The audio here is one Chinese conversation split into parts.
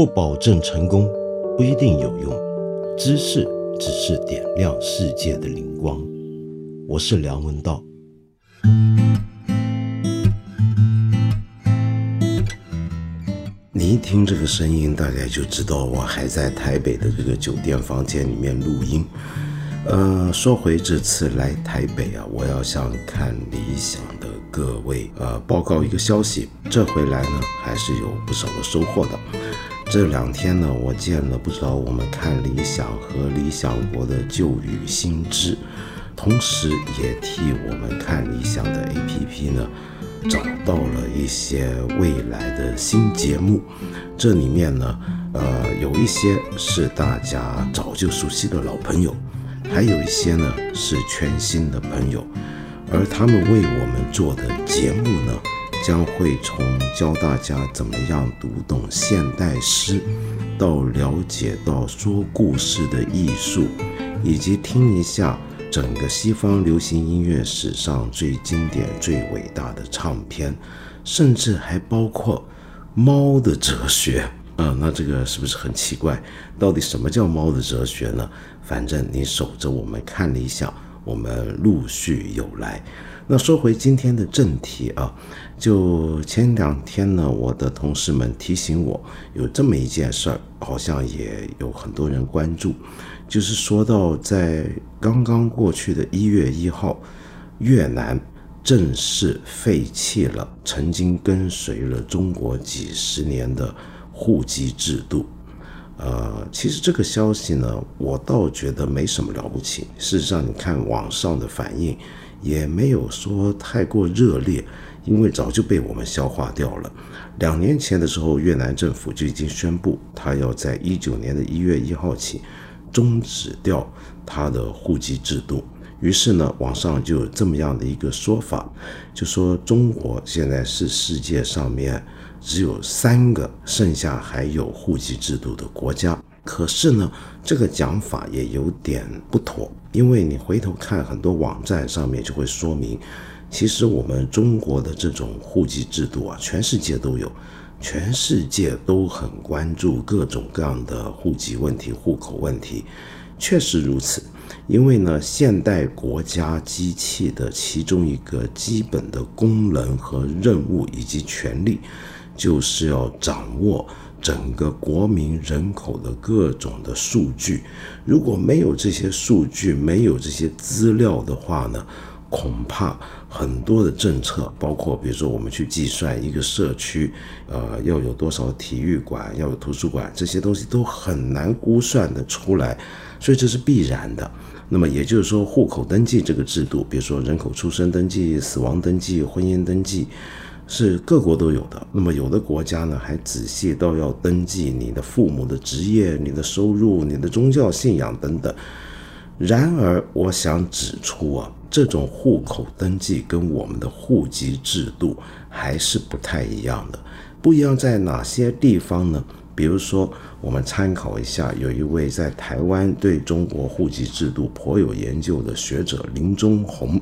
不保证成功，不一定有用。知识只是点亮世界的灵光。我是梁文道。你一听这个声音，大概就知道我还在台北的这个酒店房间里面录音。呃，说回这次来台北啊，我要向看理想的各位呃报告一个消息。这回来呢，还是有不少的收获的。这两天呢，我见了不少我们看理想和理想国的旧语新知，同时也替我们看理想的 APP 呢找到了一些未来的新节目。这里面呢，呃，有一些是大家早就熟悉的老朋友。还有一些呢是全新的朋友，而他们为我们做的节目呢，将会从教大家怎么样读懂现代诗，到了解到说故事的艺术，以及听一下整个西方流行音乐史上最经典、最伟大的唱片，甚至还包括猫的哲学。啊，那这个是不是很奇怪？到底什么叫猫的哲学呢？反正你守着我们看理想，我们陆续有来。那说回今天的正题啊，就前两天呢，我的同事们提醒我有这么一件事儿，好像也有很多人关注，就是说到在刚刚过去的一月一号，越南正式废弃了曾经跟随了中国几十年的。户籍制度，呃，其实这个消息呢，我倒觉得没什么了不起。事实上，你看网上的反应也没有说太过热烈，因为早就被我们消化掉了。两年前的时候，越南政府就已经宣布，他要在一九年的一月一号起终止掉他的户籍制度。于是呢，网上就有这么样的一个说法，就说中国现在是世界上面。只有三个，剩下还有户籍制度的国家。可是呢，这个讲法也有点不妥，因为你回头看很多网站上面就会说明，其实我们中国的这种户籍制度啊，全世界都有，全世界都很关注各种各样的户籍问题、户口问题。确实如此，因为呢，现代国家机器的其中一个基本的功能和任务以及权利。就是要掌握整个国民人口的各种的数据，如果没有这些数据，没有这些资料的话呢，恐怕很多的政策，包括比如说我们去计算一个社区，呃，要有多少体育馆，要有图书馆，这些东西都很难估算的出来，所以这是必然的。那么也就是说，户口登记这个制度，比如说人口出生登记、死亡登记、婚姻登记。是各国都有的，那么有的国家呢，还仔细到要登记你的父母的职业、你的收入、你的宗教信仰等等。然而，我想指出啊，这种户口登记跟我们的户籍制度还是不太一样的。不一样在哪些地方呢？比如说，我们参考一下，有一位在台湾对中国户籍制度颇有研究的学者林中宏，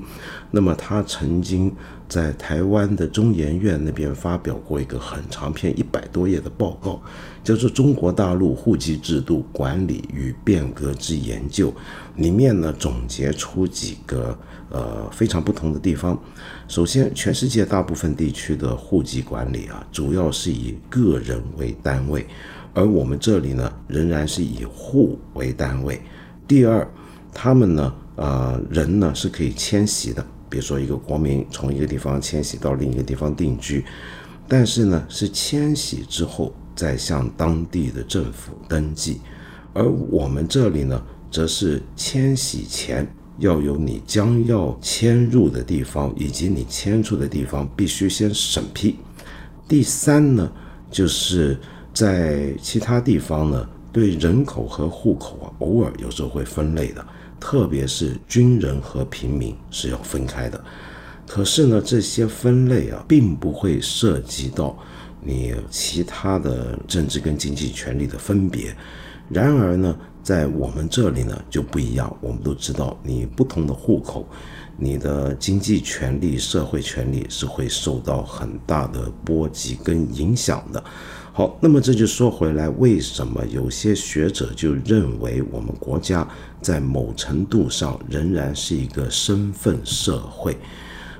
那么他曾经在台湾的中研院那边发表过一个很长篇一百多页的报告，叫做《中国大陆户籍制度管理与变革之研究》，里面呢总结出几个呃非常不同的地方。首先，全世界大部分地区的户籍管理啊，主要是以个人为单位。而我们这里呢，仍然是以户为单位。第二，他们呢，呃，人呢是可以迁徙的，比如说一个国民从一个地方迁徙到另一个地方定居，但是呢，是迁徙之后再向当地的政府登记。而我们这里呢，则是迁徙前要有你将要迁入的地方以及你迁出的地方必须先审批。第三呢，就是。在其他地方呢，对人口和户口啊，偶尔有时候会分类的，特别是军人和平民是要分开的。可是呢，这些分类啊，并不会涉及到你其他的政治跟经济权利的分别。然而呢，在我们这里呢就不一样。我们都知道，你不同的户口，你的经济权利、社会权利是会受到很大的波及跟影响的。好，那么这就说回来，为什么有些学者就认为我们国家在某程度上仍然是一个身份社会？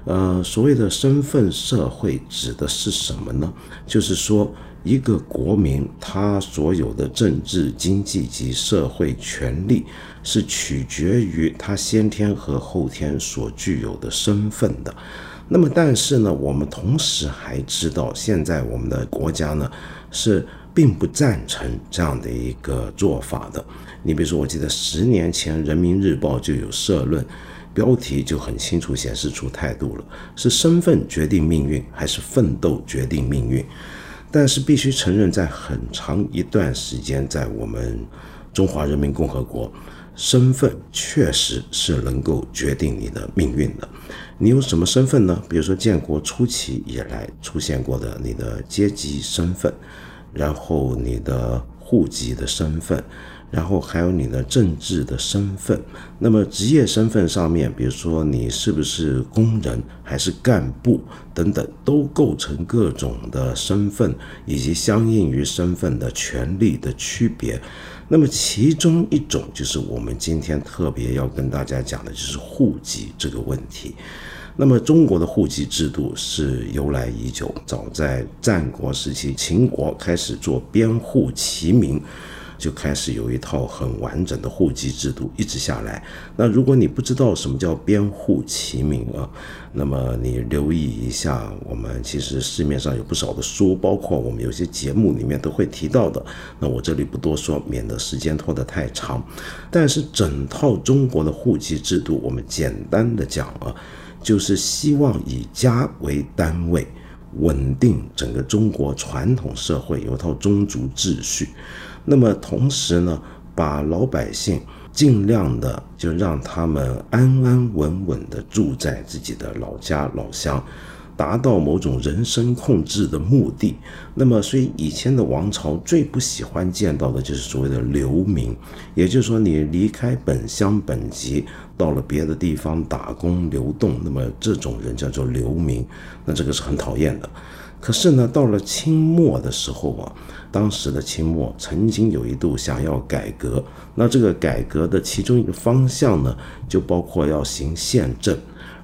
呃，所谓的身份社会指的是什么呢？就是说，一个国民他所有的政治、经济及社会权利是取决于他先天和后天所具有的身份的。那么，但是呢，我们同时还知道，现在我们的国家呢是并不赞成这样的一个做法的。你比如说，我记得十年前《人民日报》就有社论，标题就很清楚显示出态度了：是身份决定命运，还是奋斗决定命运？但是必须承认，在很长一段时间，在我们中华人民共和国，身份确实是能够决定你的命运的。你有什么身份呢？比如说建国初期以来出现过的你的阶级身份，然后你的户籍的身份，然后还有你的政治的身份。那么职业身份上面，比如说你是不是工人还是干部等等，都构成各种的身份以及相应于身份的权利的区别。那么其中一种就是我们今天特别要跟大家讲的，就是户籍这个问题。那么中国的户籍制度是由来已久，早在战国时期，秦国开始做编户齐民，就开始有一套很完整的户籍制度，一直下来。那如果你不知道什么叫编户齐民啊，那么你留意一下，我们其实市面上有不少的书，包括我们有些节目里面都会提到的。那我这里不多说，免得时间拖得太长。但是整套中国的户籍制度，我们简单的讲啊。就是希望以家为单位，稳定整个中国传统社会有一套宗族秩序。那么同时呢，把老百姓尽量的就让他们安安稳稳的住在自己的老家老乡。达到某种人身控制的目的，那么所以以前的王朝最不喜欢见到的就是所谓的流民，也就是说你离开本乡本籍，到了别的地方打工流动，那么这种人叫做流民，那这个是很讨厌的。可是呢，到了清末的时候啊，当时的清末曾经有一度想要改革，那这个改革的其中一个方向呢，就包括要行宪政。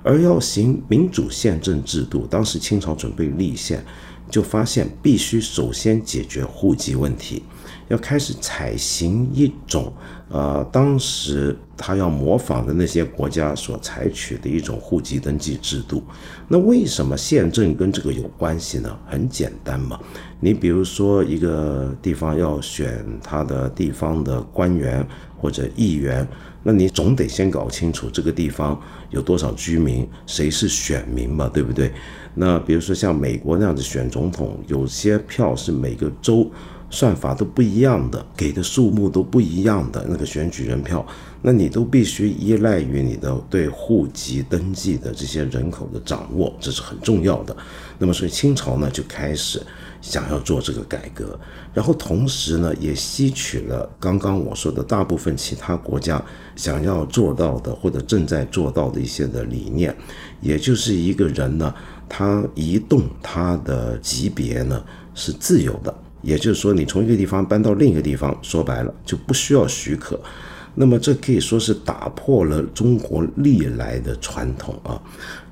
而要行民主宪政制度，当时清朝准备立宪，就发现必须首先解决户籍问题，要开始采行一种，呃，当时他要模仿的那些国家所采取的一种户籍登记制度。那为什么宪政跟这个有关系呢？很简单嘛，你比如说一个地方要选他的地方的官员或者议员。那你总得先搞清楚这个地方有多少居民，谁是选民嘛，对不对？那比如说像美国那样子选总统，有些票是每个州算法都不一样的，给的数目都不一样的那个选举人票，那你都必须依赖于你的对户籍登记的这些人口的掌握，这是很重要的。那么所以清朝呢就开始。想要做这个改革，然后同时呢，也吸取了刚刚我说的大部分其他国家想要做到的或者正在做到的一些的理念，也就是一个人呢，他移动他的级别呢是自由的，也就是说，你从一个地方搬到另一个地方，说白了就不需要许可。那么这可以说是打破了中国历来的传统啊。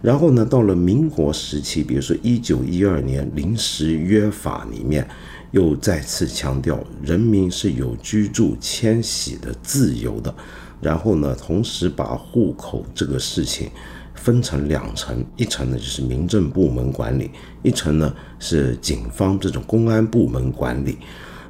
然后呢，到了民国时期，比如说一九一二年临时约法里面，又再次强调人民是有居住迁徙的自由的。然后呢，同时把户口这个事情分成两层，一层呢就是民政部门管理，一层呢是警方这种公安部门管理。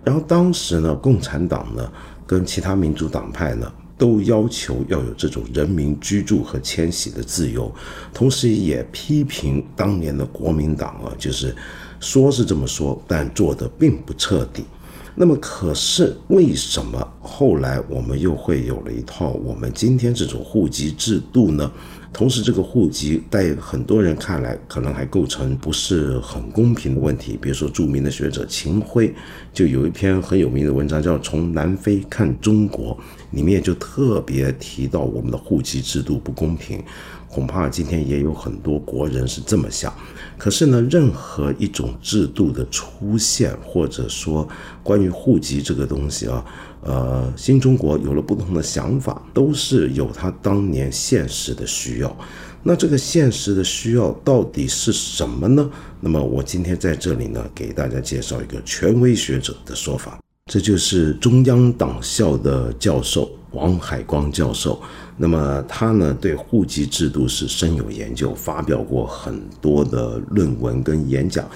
然后当时呢，共产党呢。跟其他民主党派呢，都要求要有这种人民居住和迁徙的自由，同时也批评当年的国民党啊，就是说是这么说，但做的并不彻底。那么，可是为什么后来我们又会有了一套我们今天这种户籍制度呢？同时，这个户籍在很多人看来，可能还构成不是很公平的问题。比如说，著名的学者秦晖就有一篇很有名的文章，叫《从南非看中国》，里面就特别提到我们的户籍制度不公平。恐怕今天也有很多国人是这么想。可是呢，任何一种制度的出现，或者说关于户籍这个东西啊。呃，新中国有了不同的想法，都是有他当年现实的需要。那这个现实的需要到底是什么呢？那么我今天在这里呢，给大家介绍一个权威学者的说法，这就是中央党校的教授王海光教授。那么他呢，对户籍制度是深有研究，发表过很多的论文跟演讲，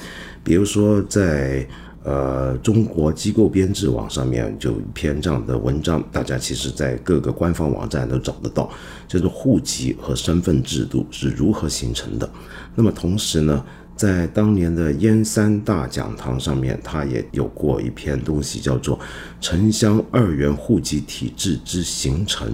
比如说在。呃，中国机构编制网上面就一篇这样的文章，大家其实在各个官方网站都找得到，就是户籍和身份制度是如何形成的。那么同时呢，在当年的燕山大讲堂上面，他也有过一篇东西，叫做《城乡二元户籍体制之形成》。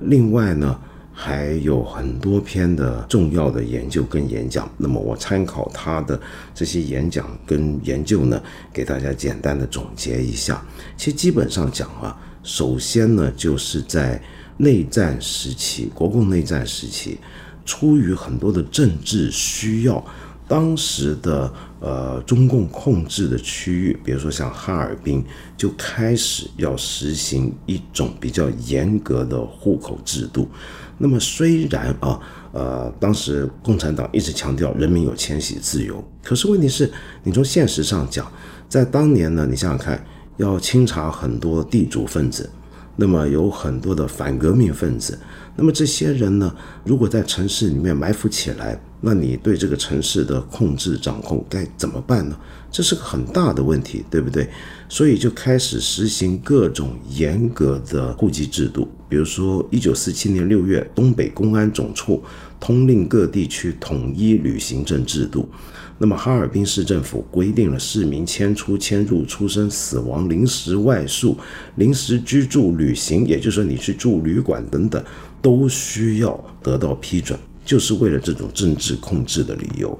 另外呢。还有很多篇的重要的研究跟演讲，那么我参考他的这些演讲跟研究呢，给大家简单的总结一下。其实基本上讲啊，首先呢，就是在内战时期，国共内战时期，出于很多的政治需要。当时的呃中共控制的区域，比如说像哈尔滨，就开始要实行一种比较严格的户口制度。那么虽然啊，呃，当时共产党一直强调人民有迁徙自由，可是问题是，你从现实上讲，在当年呢，你想想看，要清查很多地主分子，那么有很多的反革命分子。那么这些人呢，如果在城市里面埋伏起来，那你对这个城市的控制掌控该怎么办呢？这是个很大的问题，对不对？所以就开始实行各种严格的户籍制度，比如说一九四七年六月，东北公安总处通令各地区统一旅行证制度。那么哈尔滨市政府规定了市民迁出、迁入、出生、死亡、临时外宿、临时居住、旅行，也就是说你去住旅馆等等。都需要得到批准，就是为了这种政治控制的理由。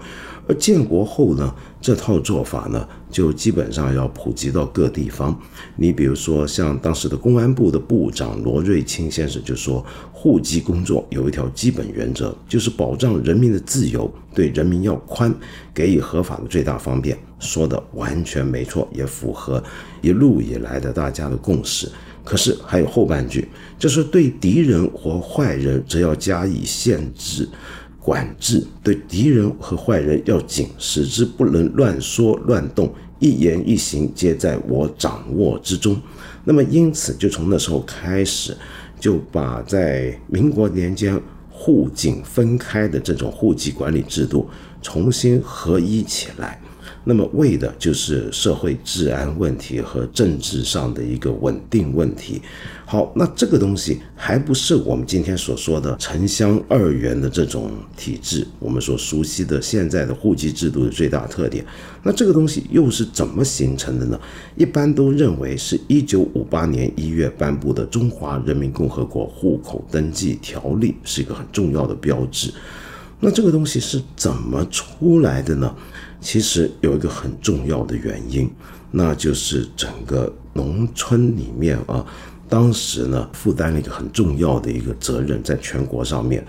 而建国后呢，这套做法呢，就基本上要普及到各地方。你比如说，像当时的公安部的部长罗瑞卿先生就说，户籍工作有一条基本原则，就是保障人民的自由，对人民要宽，给予合法的最大方便。说的完全没错，也符合一路以来的大家的共识。可是还有后半句，就是对敌人或坏人，则要加以限制、管制；对敌人和坏人要紧，使之不能乱说乱动，一言一行皆在我掌握之中。那么，因此就从那时候开始，就把在民国年间户警分开的这种户籍管理制度重新合一起来。那么为的就是社会治安问题和政治上的一个稳定问题。好，那这个东西还不是我们今天所说的城乡二元的这种体制，我们所熟悉的现在的户籍制度的最大特点。那这个东西又是怎么形成的呢？一般都认为是一九五八年一月颁布的《中华人民共和国户口登记条例》是一个很重要的标志。那这个东西是怎么出来的呢？其实有一个很重要的原因，那就是整个农村里面啊，当时呢负担了一个很重要的一个责任，在全国上面，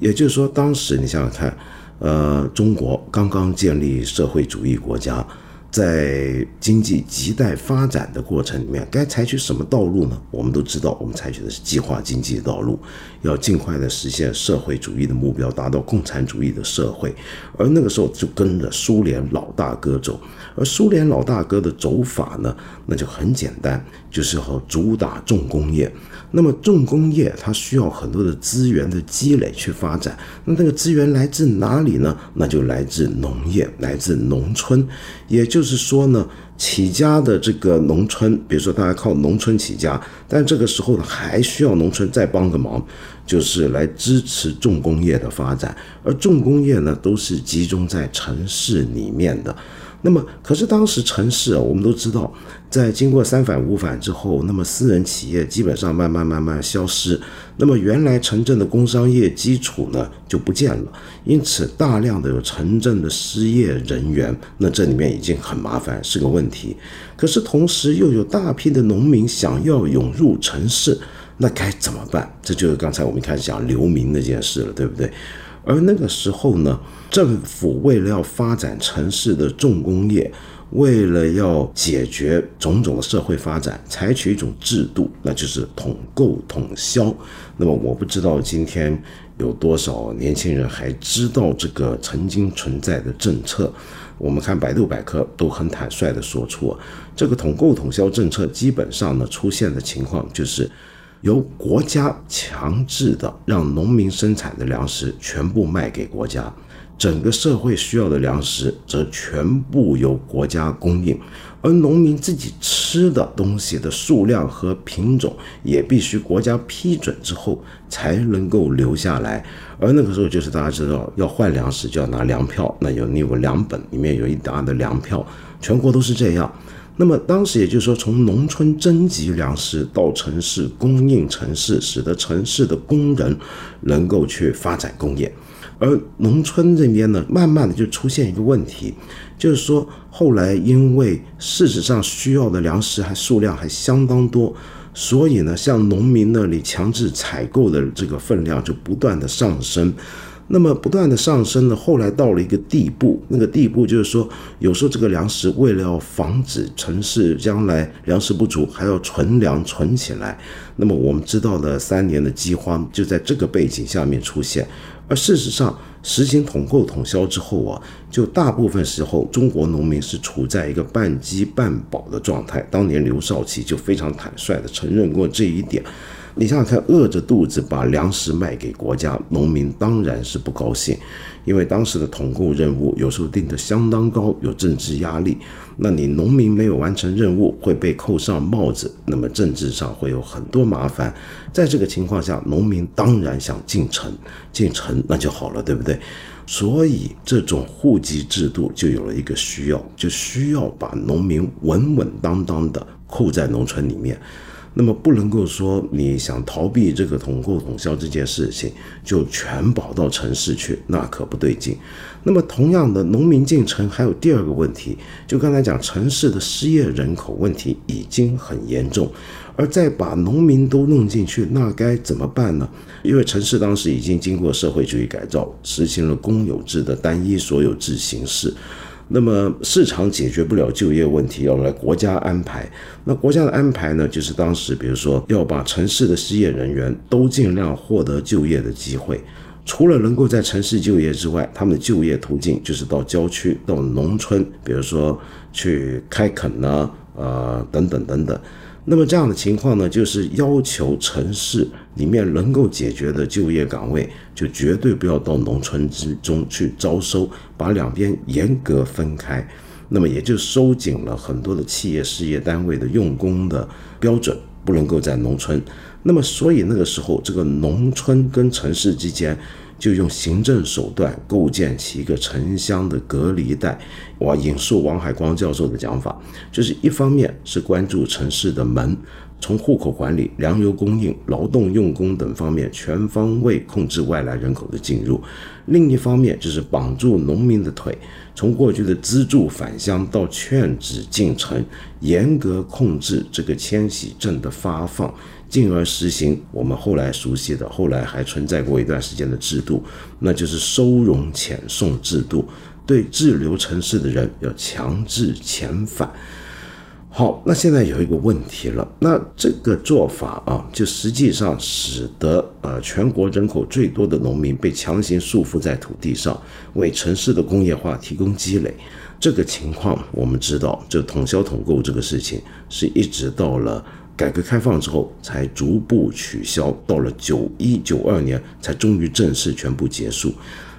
也就是说，当时你想想看，呃，中国刚刚建立社会主义国家。在经济亟待发展的过程里面，该采取什么道路呢？我们都知道，我们采取的是计划经济道路，要尽快的实现社会主义的目标，达到共产主义的社会。而那个时候就跟着苏联老大哥走，而苏联老大哥的走法呢，那就很简单，就是要主打重工业。那么重工业它需要很多的资源的积累去发展，那这个资源来自哪里呢？那就来自农业，来自农村。也就就是说呢，起家的这个农村，比如说大家靠农村起家，但这个时候呢，还需要农村再帮个忙，就是来支持重工业的发展。而重工业呢，都是集中在城市里面的。那么，可是当时城市啊，我们都知道，在经过三反五反之后，那么私人企业基本上慢慢慢慢消失，那么原来城镇的工商业基础呢就不见了，因此大量的有城镇的失业人员，那这里面已经很麻烦，是个问题。可是同时又有大批的农民想要涌入城市，那该怎么办？这就是刚才我们开始讲流民那件事了，对不对？而那个时候呢，政府为了要发展城市的重工业，为了要解决种种的社会发展，采取一种制度，那就是统购统销。那么我不知道今天有多少年轻人还知道这个曾经存在的政策。我们看百度百科都很坦率的说出，这个统购统销政策基本上呢出现的情况就是。由国家强制的让农民生产的粮食全部卖给国家，整个社会需要的粮食则全部由国家供应，而农民自己吃的东西的数量和品种也必须国家批准之后才能够留下来。而那个时候就是大家知道要换粮食就要拿粮票，那有那个粮本里面有一沓的粮票，全国都是这样。那么当时也就是说，从农村征集粮食到城市供应城市，使得城市的工人能够去发展工业，而农村这边呢，慢慢的就出现一个问题，就是说后来因为事实上需要的粮食还数量还相当多，所以呢，像农民那里强制采购的这个分量就不断的上升。那么不断的上升呢，后来到了一个地步，那个地步就是说，有时候这个粮食为了要防止城市将来粮食不足，还要存粮存起来。那么我们知道了三年的饥荒就在这个背景下面出现。而事实上，实行统购统销之后啊，就大部分时候中国农民是处在一个半饥半饱的状态。当年刘少奇就非常坦率地承认过这一点。你想想看，饿着肚子把粮食卖给国家，农民当然是不高兴，因为当时的统购任务有时候定得相当高，有政治压力。那你农民没有完成任务会被扣上帽子，那么政治上会有很多麻烦。在这个情况下，农民当然想进城，进城那就好了，对不对？所以这种户籍制度就有了一个需要，就需要把农民稳稳当当的扣在农村里面。那么不能够说你想逃避这个统购统销这件事情，就全跑到城市去，那可不对劲。那么同样的，农民进城还有第二个问题，就刚才讲城市的失业人口问题已经很严重，而再把农民都弄进去，那该怎么办呢？因为城市当时已经经过社会主义改造，实行了公有制的单一所有制形式。那么市场解决不了就业问题，要来国家安排。那国家的安排呢，就是当时比如说要把城市的失业人员都尽量获得就业的机会，除了能够在城市就业之外，他们的就业途径就是到郊区、到农村，比如说去开垦呢，呃，等等等等。那么这样的情况呢，就是要求城市里面能够解决的就业岗位，就绝对不要到农村之中去招收，把两边严格分开。那么也就收紧了很多的企业事业单位的用工的标准，不能够在农村。那么所以那个时候，这个农村跟城市之间。就用行政手段构建起一个城乡的隔离带。我引述王海光教授的讲法，就是一方面是关注城市的门，从户口管理、粮油供应、劳动用工等方面全方位控制外来人口的进入；另一方面就是绑住农民的腿，从过去的资助返乡到劝止进城，严格控制这个迁徙证的发放。进而实行我们后来熟悉的，后来还存在过一段时间的制度，那就是收容遣送制度，对滞留城市的人要强制遣返。好，那现在有一个问题了，那这个做法啊，就实际上使得呃全国人口最多的农民被强行束缚在土地上，为城市的工业化提供积累。这个情况我们知道，就统销统购这个事情，是一直到了。改革开放之后，才逐步取消，到了九一九二年，才终于正式全部结束。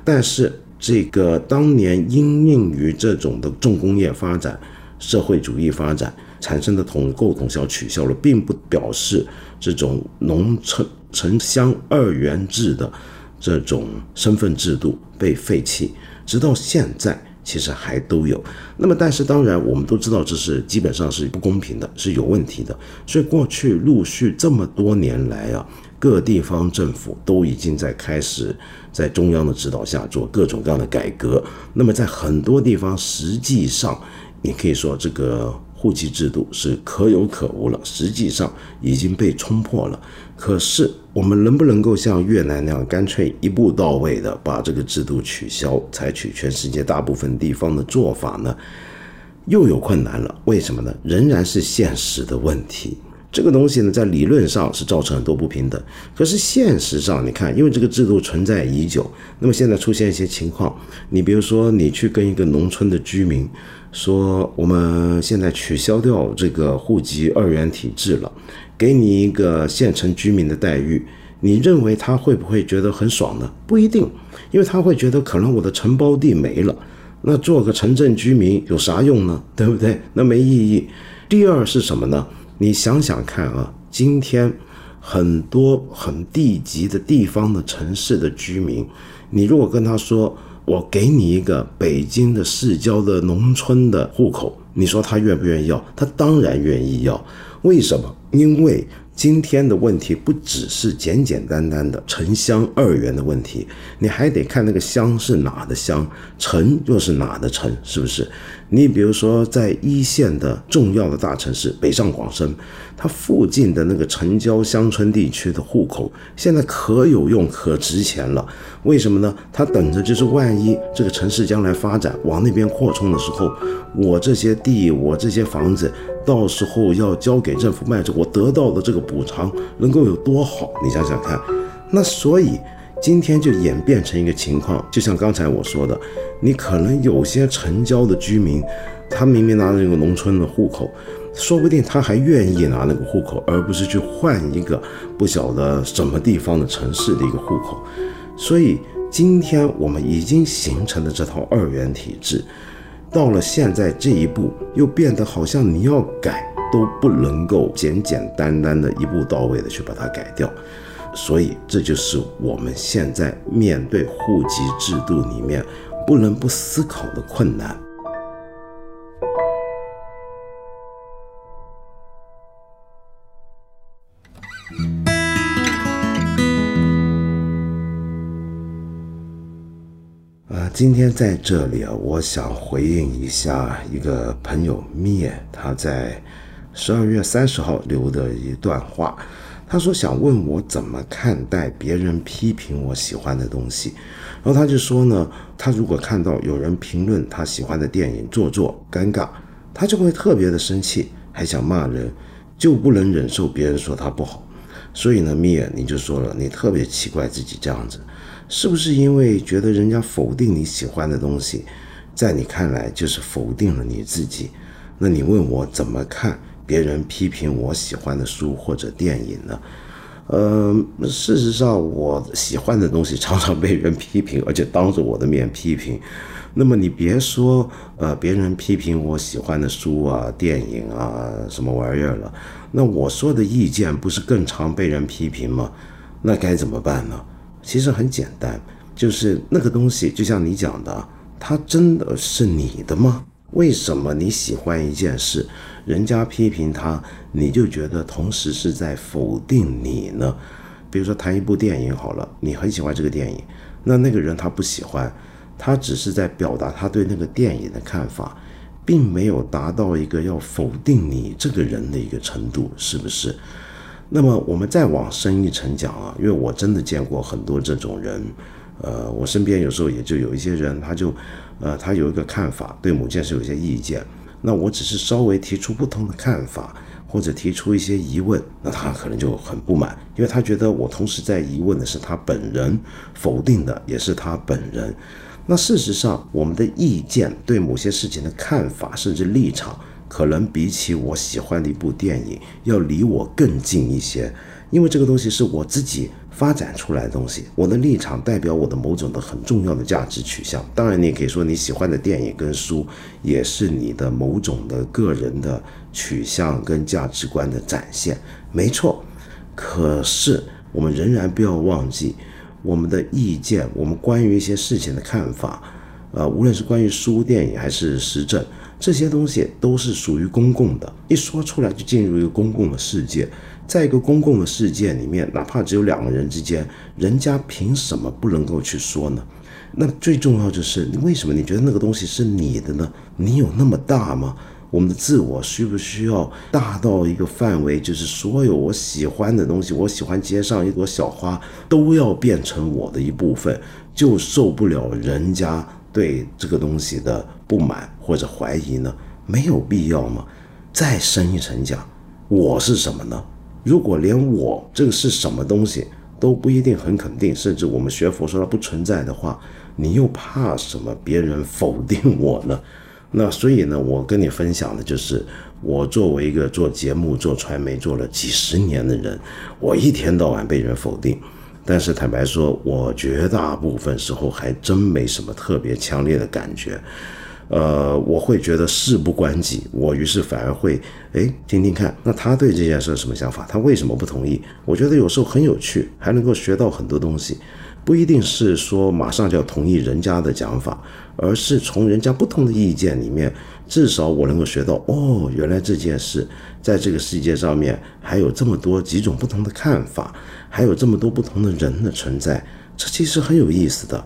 但是，这个当年因应于这种的重工业发展、社会主义发展产生的统购统销取消了，并不表示这种农村城乡二元制的这种身份制度被废弃。直到现在。其实还都有。那么，但是当然，我们都知道这是基本上是不公平的，是有问题的。所以过去陆续这么多年来啊，各地方政府都已经在开始在中央的指导下做各种各样的改革。那么在很多地方，实际上你可以说这个。户籍制度是可有可无了，实际上已经被冲破了。可是我们能不能够像越南那样，干脆一步到位的把这个制度取消，采取全世界大部分地方的做法呢？又有困难了。为什么呢？仍然是现实的问题。这个东西呢，在理论上是造成很多不平等，可是现实上，你看，因为这个制度存在已久，那么现在出现一些情况，你比如说，你去跟一个农村的居民。说我们现在取消掉这个户籍二元体制了，给你一个县城居民的待遇，你认为他会不会觉得很爽呢？不一定，因为他会觉得可能我的承包地没了，那做个城镇居民有啥用呢？对不对？那没意义。第二是什么呢？你想想看啊，今天很多很地级的地方的城市的居民，你如果跟他说。我给你一个北京的市郊的农村的户口，你说他愿不愿意要？他当然愿意要。为什么？因为。今天的问题不只是简简单单的城乡二元的问题，你还得看那个乡是哪的乡，城又是哪的城，是不是？你比如说在一线的重要的大城市北上广深，它附近的那个城郊乡村地区的户口，现在可有用可值钱了。为什么呢？它等着就是万一这个城市将来发展往那边扩充的时候，我这些地，我这些房子。到时候要交给政府卖着，我得到的这个补偿能够有多好？你想想看。那所以今天就演变成一个情况，就像刚才我说的，你可能有些城郊的居民，他明明拿那个农村的户口，说不定他还愿意拿那个户口，而不是去换一个不晓得什么地方的城市的一个户口。所以今天我们已经形成的这套二元体制。到了现在这一步，又变得好像你要改都不能够简简单单的一步到位的去把它改掉，所以这就是我们现在面对户籍制度里面不能不思考的困难。今天在这里啊，我想回应一下一个朋友灭他在十二月三十号留的一段话。他说想问我怎么看待别人批评我喜欢的东西。然后他就说呢，他如果看到有人评论他喜欢的电影做作尴尬，他就会特别的生气，还想骂人，就不能忍受别人说他不好。所以呢，米娅你就说了，你特别奇怪自己这样子。是不是因为觉得人家否定你喜欢的东西，在你看来就是否定了你自己？那你问我怎么看别人批评我喜欢的书或者电影呢？呃，事实上我喜欢的东西常常被人批评，而且当着我的面批评。那么你别说呃别人批评我喜欢的书啊、电影啊什么玩意儿了，那我说的意见不是更常被人批评吗？那该怎么办呢？其实很简单，就是那个东西，就像你讲的，它真的是你的吗？为什么你喜欢一件事，人家批评他，你就觉得同时是在否定你呢？比如说谈一部电影好了，你很喜欢这个电影，那那个人他不喜欢，他只是在表达他对那个电影的看法，并没有达到一个要否定你这个人的一个程度，是不是？那么我们再往深一层讲啊，因为我真的见过很多这种人，呃，我身边有时候也就有一些人，他就，呃，他有一个看法，对某件事有些意见，那我只是稍微提出不同的看法，或者提出一些疑问，那他可能就很不满，因为他觉得我同时在疑问的是他本人，否定的也是他本人。那事实上，我们的意见对某些事情的看法，甚至立场。可能比起我喜欢的一部电影要离我更近一些，因为这个东西是我自己发展出来的东西，我的立场代表我的某种的很重要的价值取向。当然，你也可以说你喜欢的电影跟书也是你的某种的个人的取向跟价值观的展现，没错。可是我们仍然不要忘记，我们的意见，我们关于一些事情的看法。呃，无论是关于书、电影还是时政，这些东西都是属于公共的，一说出来就进入一个公共的世界。在一个公共的世界里面，哪怕只有两个人之间，人家凭什么不能够去说呢？那最重要就是，为什么你觉得那个东西是你的呢？你有那么大吗？我们的自我需不需要大到一个范围，就是所有我喜欢的东西，我喜欢街上一朵小花，都要变成我的一部分，就受不了人家对这个东西的不满或者怀疑呢？没有必要吗？再深一层讲，我是什么呢？如果连我这个是什么东西都不一定很肯定，甚至我们学佛说它不存在的话，你又怕什么别人否定我呢？那所以呢，我跟你分享的就是，我作为一个做节目、做传媒做了几十年的人，我一天到晚被人否定，但是坦白说，我绝大部分时候还真没什么特别强烈的感觉。呃，我会觉得事不关己，我于是反而会哎听听看，那他对这件事什么想法？他为什么不同意？我觉得有时候很有趣，还能够学到很多东西，不一定是说马上就要同意人家的讲法，而是从人家不同的意见里面，至少我能够学到哦，原来这件事在这个世界上面还有这么多几种不同的看法，还有这么多不同的人的存在，这其实很有意思的。